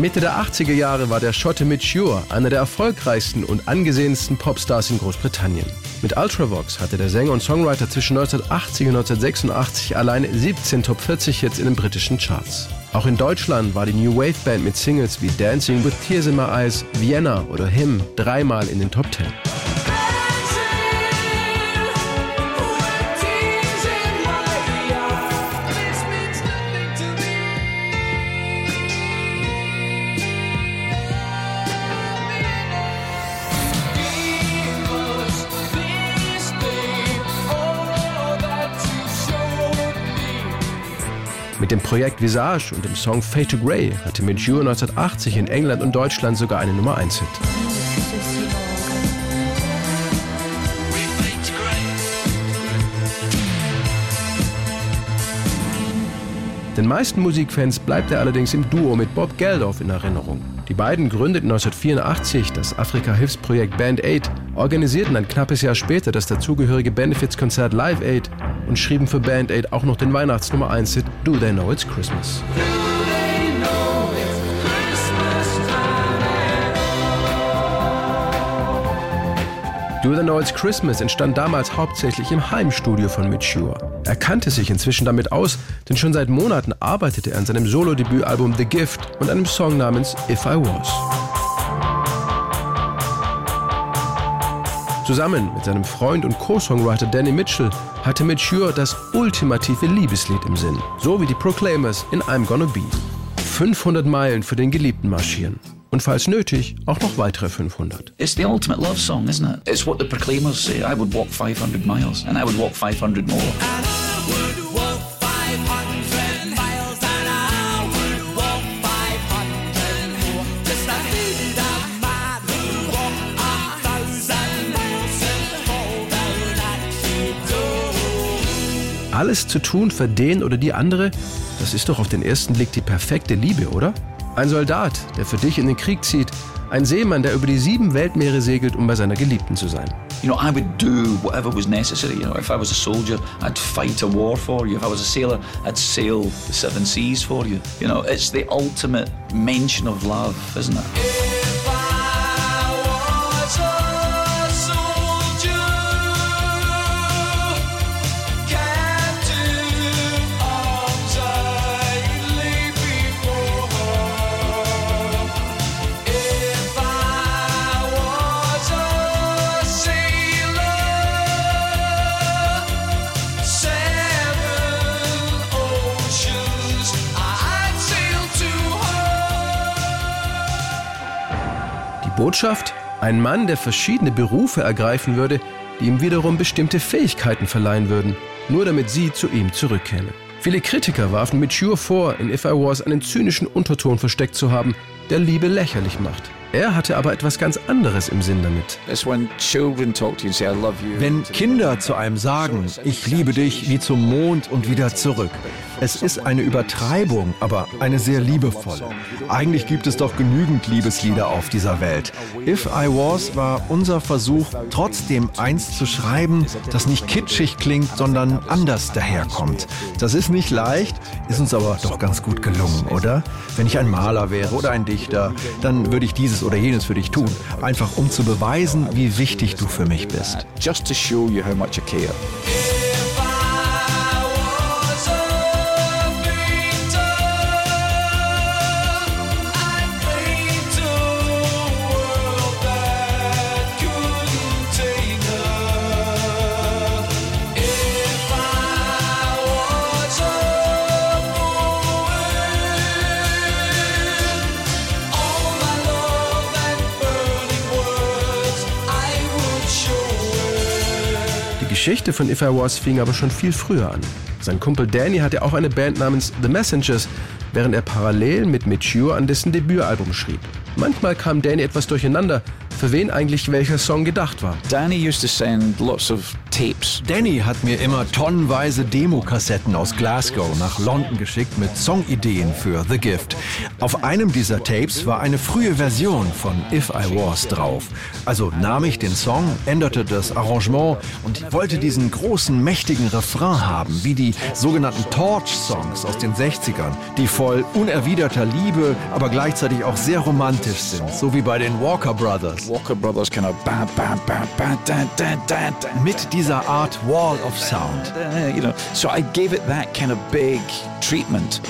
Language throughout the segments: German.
Mitte der 80er Jahre war der Schotte Mitch Ure einer der erfolgreichsten und angesehensten Popstars in Großbritannien. Mit Ultravox hatte der Sänger und Songwriter zwischen 1980 und 1986 alleine 17 Top 40 Hits in den britischen Charts. Auch in Deutschland war die New Wave Band mit Singles wie Dancing with Tears in My Eyes, Vienna oder Him dreimal in den Top 10. Mit dem Projekt Visage und dem Song Fade to Grey hatte Midjure 1980 in England und Deutschland sogar eine Nummer 1 Hit. Den meisten Musikfans bleibt er allerdings im Duo mit Bob Geldof in Erinnerung. Die beiden gründeten 1984 das Afrika-Hilfsprojekt Band Aid, organisierten ein knappes Jahr später das dazugehörige Benefizkonzert Live Aid und schrieben für Band Aid auch noch den Weihnachtsnummer 1 Hit Do They Know It's Christmas. Do They Know It's Christmas entstand damals hauptsächlich im Heimstudio von Mitchur. Er kannte sich inzwischen damit aus, denn schon seit Monaten arbeitete er an seinem Solo-Debütalbum The Gift und einem Song namens If I Was. Zusammen mit seinem Freund und Co-Songwriter Danny Mitchell hatte Mature das ultimative Liebeslied im Sinn, so wie die Proclaimers in I'm Gonna Be. 500 Meilen für den Geliebten marschieren. Und falls nötig, auch noch weitere 500. It's the ultimate love song, isn't it? It's what the Proclaimers say. I would walk 500 miles and I would walk 500 more. Alles zu tun für den oder die andere, das ist doch auf den ersten Blick die perfekte Liebe, oder? Ein Soldat, der für dich in den Krieg zieht, ein Seemann, der über die sieben Weltmeere segelt, um bei seiner Geliebten zu sein. You know, I would do whatever was necessary. You know, if I was a soldier, I'd fight a war for you. If I was a sailor, I'd sail the seven seas for you. You know, it's the ultimate mention of love, isn't it? Botschaft? Ein Mann, der verschiedene Berufe ergreifen würde, die ihm wiederum bestimmte Fähigkeiten verleihen würden, nur damit sie zu ihm zurückkäme. Viele Kritiker warfen Mature vor, in If I Was einen zynischen Unterton versteckt zu haben, der Liebe lächerlich macht. Er hatte aber etwas ganz anderes im Sinn damit. Wenn Kinder zu einem sagen, ich liebe dich wie zum Mond und wieder zurück. Es ist eine Übertreibung, aber eine sehr liebevolle. Eigentlich gibt es doch genügend Liebeslieder auf dieser Welt. If I Was war unser Versuch, trotzdem eins zu schreiben, das nicht kitschig klingt, sondern anders daherkommt. Das ist nicht leicht, ist uns aber doch ganz gut gelungen, oder? Wenn ich ein Maler wäre oder ein Dichter, dann würde ich dieses oder jenes für dich tun, einfach um zu beweisen, wie wichtig du für mich bist. Just to show you how much I care. Geschichte von If I Was fing aber schon viel früher an. Sein Kumpel Danny hatte auch eine Band namens The Messengers, während er parallel mit Mature an dessen Debütalbum schrieb. Manchmal kam Danny etwas durcheinander, für wen eigentlich welcher Song gedacht war. Danny used to send lots of tapes. Danny hat mir immer tonnenweise Demokassetten aus Glasgow nach London geschickt mit Songideen für The Gift. Auf einem dieser Tapes war eine frühe Version von If I Was drauf. Also nahm ich den Song, änderte das Arrangement und wollte diesen großen, mächtigen Refrain haben, wie die sogenannten Torch-Songs aus den 60ern, die voll unerwiderter Liebe, aber gleichzeitig auch sehr romantisch sind, so wie bei den Walker Brothers. Walker Brothers kind of bam, bam, bam, bam, da, da, da, da. Mit dieser Art Wall of Sound. Uh, you know, so I gave it that kind of big treatment.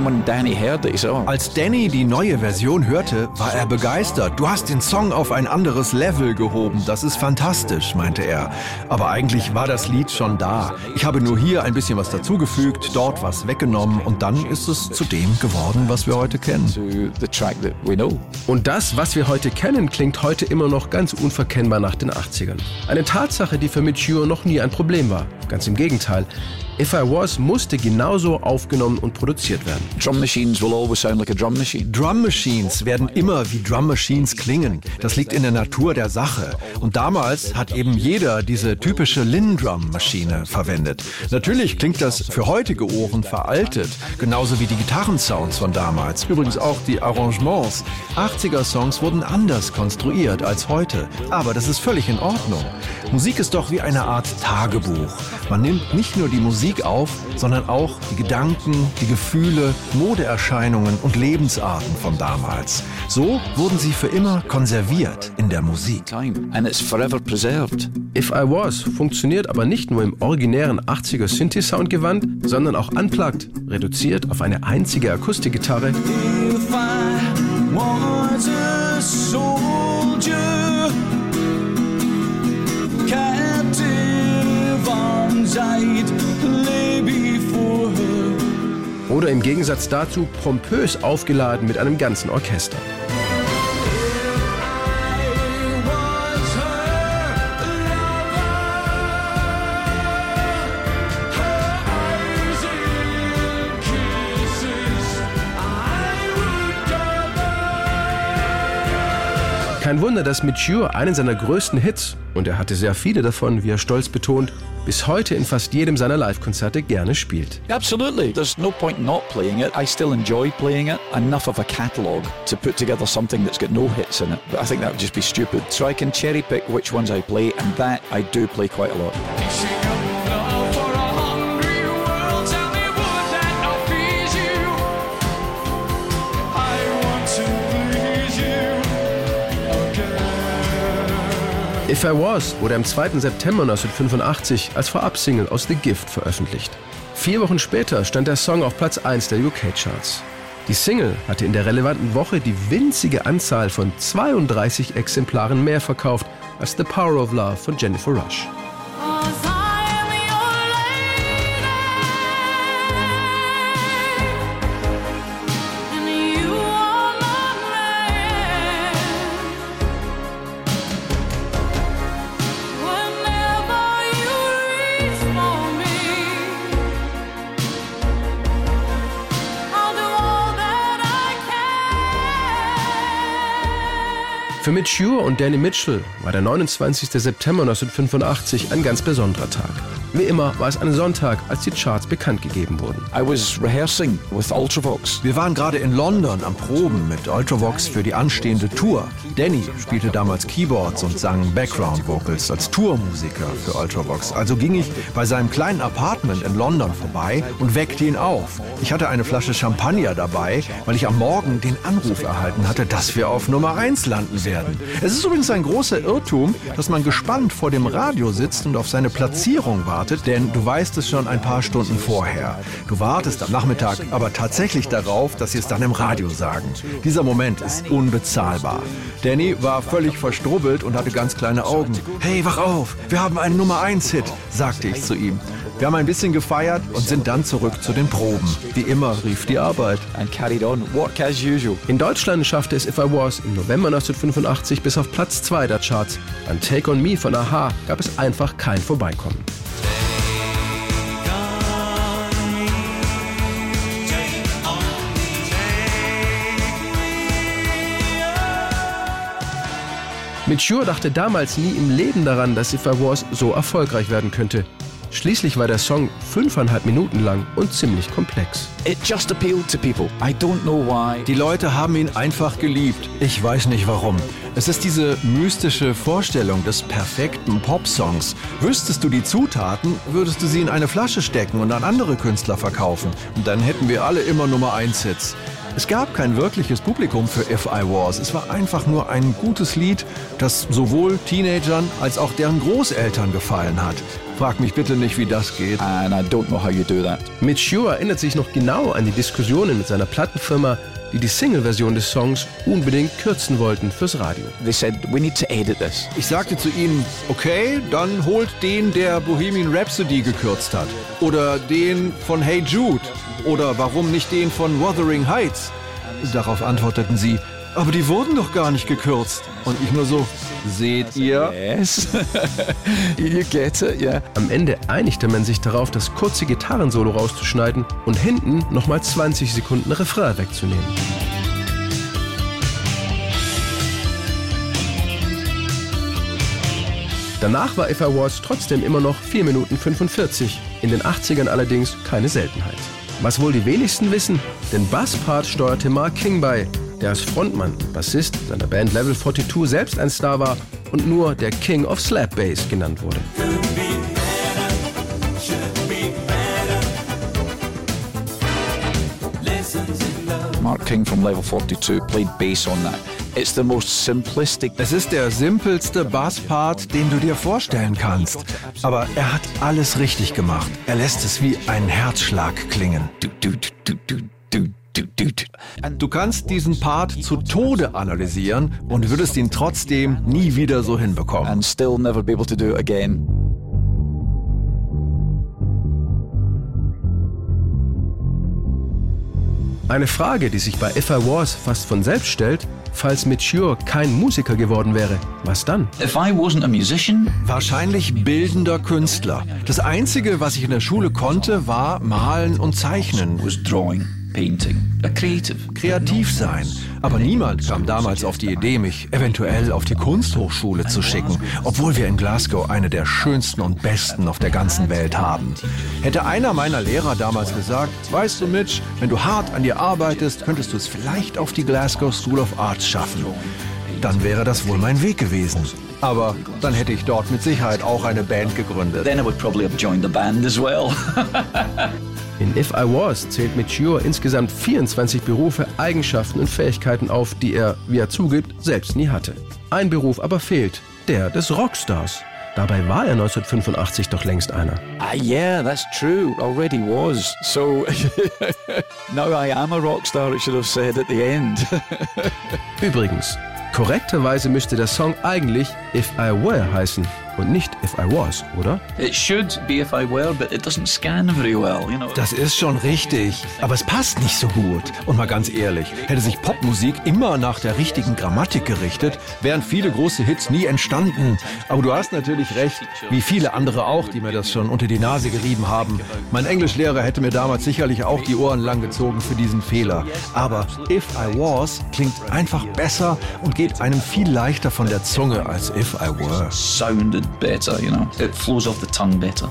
When Danny heard said, oh, Als Danny die neue Version hörte, war er begeistert. Du hast den Song auf ein anderes Level gehoben. Das ist fantastisch, meinte er. Aber eigentlich war das Lied schon da. Ich habe nur hier ein bisschen was dazugefügt, dort was weggenommen und dann ist es zu dem geworden, was wir heute kennen. Und das, was wir heute kennen, klingt heute immer noch ganz unverkennbar nach den 80ern. Eine Tatsache, die für Mitch Ure noch nie ein Problem war. Ganz im Gegenteil. If I Was musste genauso aufgenommen und produziert werden. Drum machines will always sound like a drum machine. Drum Machines werden immer wie Drum Machines klingen. Das liegt in der Natur der Sache. Und damals hat eben jeder diese typische Linn-Drum-Maschine verwendet. Natürlich klingt das für heutige Ohren veraltet, genauso wie die Gitarrensounds von damals. Übrigens auch die Arrangements. 80er-Songs wurden anders konstruiert als heute. Aber das ist völlig in Ordnung. Musik ist doch wie eine Art Tagebuch. Man nimmt nicht nur die Musik auf, sondern auch die Gedanken, die Gefühle, Modeerscheinungen und Lebensarten von damals. So wurden sie für immer konserviert in der Musik. Time. And it's forever preserved. If I Was funktioniert aber nicht nur im originären 80er Synthi-Sound gewandt, sondern auch unplugged, reduziert auf eine einzige Akustikgitarre If I was a soldier, arms I'd lay before her. oder im Gegensatz dazu pompös aufgeladen mit einem ganzen Orchester. Wunder, dass Mature einen seiner größten Hits, und er hatte sehr viele davon, wie er stolz betont, bis heute in fast jedem seiner Live-Konzerte gerne spielt. Absolutely. There's no point not playing it. I still enjoy playing it. Enough of a catalogue to put together something that's got no hits in it. But I think that would just be stupid. So I can cherry pick which ones I play, and that I do play quite a lot. If I Was wurde am 2. September 1985 als Vorabsingle aus The Gift veröffentlicht. Vier Wochen später stand der Song auf Platz 1 der UK-Charts. Die Single hatte in der relevanten Woche die winzige Anzahl von 32 Exemplaren mehr verkauft als The Power of Love von Jennifer Rush. Für Mitch Ure und Danny Mitchell war der 29. September 1985 ein ganz besonderer Tag. Wie immer war es ein Sonntag, als die Charts bekannt gegeben wurden. I was rehearsing with Ultravox. Wir waren gerade in London am Proben mit Ultravox für die anstehende Tour. Danny spielte damals Keyboards und sang Background Vocals als Tourmusiker für Ultravox. Also ging ich bei seinem kleinen Apartment in London vorbei und weckte ihn auf. Ich hatte eine Flasche Champagner dabei, weil ich am Morgen den Anruf erhalten hatte, dass wir auf Nummer 1 landen werden. Werden. Es ist übrigens ein großer Irrtum, dass man gespannt vor dem Radio sitzt und auf seine Platzierung wartet, denn du weißt es schon ein paar Stunden vorher. Du wartest am Nachmittag aber tatsächlich darauf, dass sie es dann im Radio sagen. Dieser Moment ist unbezahlbar. Danny war völlig verstrubbelt und hatte ganz kleine Augen. Hey, wach auf, wir haben einen Nummer 1 Hit, sagte ich zu ihm. Wir haben ein bisschen gefeiert und sind dann zurück zu den Proben. Wie immer rief die Arbeit. In Deutschland schaffte es If I Was im November 1985 bis auf Platz 2 der Charts. An Take On Me von Aha gab es einfach kein Vorbeikommen. Mit Sure dachte damals nie im Leben daran, dass If I Was so erfolgreich werden könnte. Schließlich war der Song fünfeinhalb Minuten lang und ziemlich komplex. It just appealed to people. I don't know why. Die Leute haben ihn einfach geliebt. Ich weiß nicht warum. Es ist diese mystische Vorstellung des perfekten Popsongs. Wüsstest du die Zutaten, würdest du sie in eine Flasche stecken und an andere Künstler verkaufen. Und dann hätten wir alle immer Nummer 1 Hits. Es gab kein wirkliches Publikum für If I Was. Es war einfach nur ein gutes Lied, das sowohl Teenagern als auch deren Großeltern gefallen hat. Frag mich bitte nicht, wie das geht. And I don't know how you do that. Mitch Shure erinnert sich noch genau an die Diskussionen mit seiner Plattenfirma, die die Single-Version des Songs unbedingt kürzen wollten fürs Radio. They said, we need to edit this. Ich sagte zu ihnen, okay, dann holt den, der Bohemian Rhapsody gekürzt hat. Oder den von Hey Jude. Oder warum nicht den von Wuthering Heights? Darauf antworteten sie, aber die wurden doch gar nicht gekürzt. Und ich nur so, seht ihr? Yes. you get it, yeah. Am Ende einigte man sich darauf, das kurze Gitarrensolo rauszuschneiden und hinten nochmal 20 Sekunden Refrain wegzunehmen. Danach war If I Was trotzdem immer noch 4 Minuten 45, in den 80ern allerdings keine Seltenheit. Was wohl die wenigsten wissen, den Basspart steuerte Mark King bei, der als Frontmann und Bassist seiner Band Level 42 selbst ein Star war und nur der King of Slap Bass genannt wurde. Mark King from Level 42 played bass on that. It's the most simplistic. Es ist der simpelste Basspart, den du dir vorstellen kannst. Aber er hat alles richtig gemacht. Er lässt es wie ein Herzschlag klingen. Do, do, do, Du kannst diesen Part zu Tode analysieren und würdest ihn trotzdem nie wieder so hinbekommen. and still never be able to do it again. Eine Frage, die sich bei If I Was fast von selbst stellt, falls Mitch Shure kein Musiker geworden wäre, was dann? If I wasn't a musician, Wahrscheinlich bildender Künstler. Das Einzige, was ich in der Schule konnte, war malen und zeichnen. Was drawing, painting, a creative. Kreativ sein. Aber niemand kam damals auf die Idee, mich eventuell auf die Kunsthochschule zu schicken, obwohl wir in Glasgow eine der schönsten und besten auf der ganzen Welt haben. Hätte einer meiner Lehrer damals gesagt, weißt du Mitch, wenn du hart an dir arbeitest, könntest du es vielleicht auf die Glasgow School of Arts schaffen. Dann wäre das wohl mein Weg gewesen. Aber dann hätte ich dort mit Sicherheit auch eine Band gegründet. Then I would probably have joined the band as well. In If I Was zählt Mitch Shure insgesamt 24 Berufe, Eigenschaften und Fähigkeiten auf, die er, wie er zugibt, selbst nie hatte. Ein Beruf aber fehlt, der des Rockstars. Dabei war er 1985 doch längst einer. Ah, yeah, that's true. Already was. So now I am a rock star, it should have said at the end. Übrigens, korrekterweise müsste der Song eigentlich If I Were heißen und nicht If I Was, oder? it should be if I were, but it doesn't scan very well, you know. Das ist schon richtig, aber es passt nicht so gut. Und mal ganz ehrlich, hätte sich Popmusik immer nach der richtigen Grammatik gerichtet, wären viele große Hits nie entstanden. Aber du hast natürlich recht, wie viele andere auch, die mir das schon unter die Nase gerieben haben. Mein Englischlehrer hätte mir damals sicherlich auch die Ohren lang gezogen für diesen Fehler. Aber If I Was klingt einfach besser und geht einem viel leichter von der Zunge als If I Were. sounded better, you know. It flows off the tongue better.